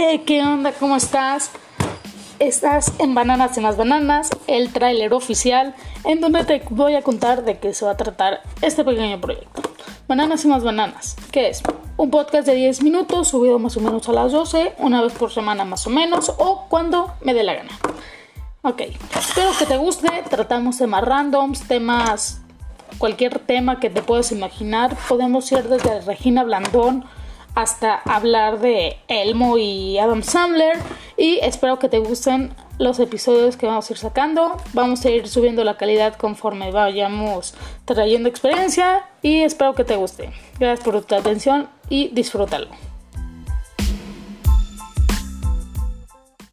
Eh, ¿Qué onda? ¿Cómo estás? Estás en Bananas en las Bananas, el tráiler oficial, en donde te voy a contar de qué se va a tratar este pequeño proyecto. Bananas y más bananas, ¿qué es? Un podcast de 10 minutos, subido más o menos a las 12, una vez por semana más o menos, o cuando me dé la gana. Ok, espero que te guste, tratamos temas randoms, temas, cualquier tema que te puedas imaginar, podemos ir desde Regina Blandón, hasta hablar de Elmo y Adam Sandler. Y espero que te gusten los episodios que vamos a ir sacando. Vamos a ir subiendo la calidad conforme vayamos trayendo experiencia y espero que te guste. Gracias por tu atención y disfrútalo.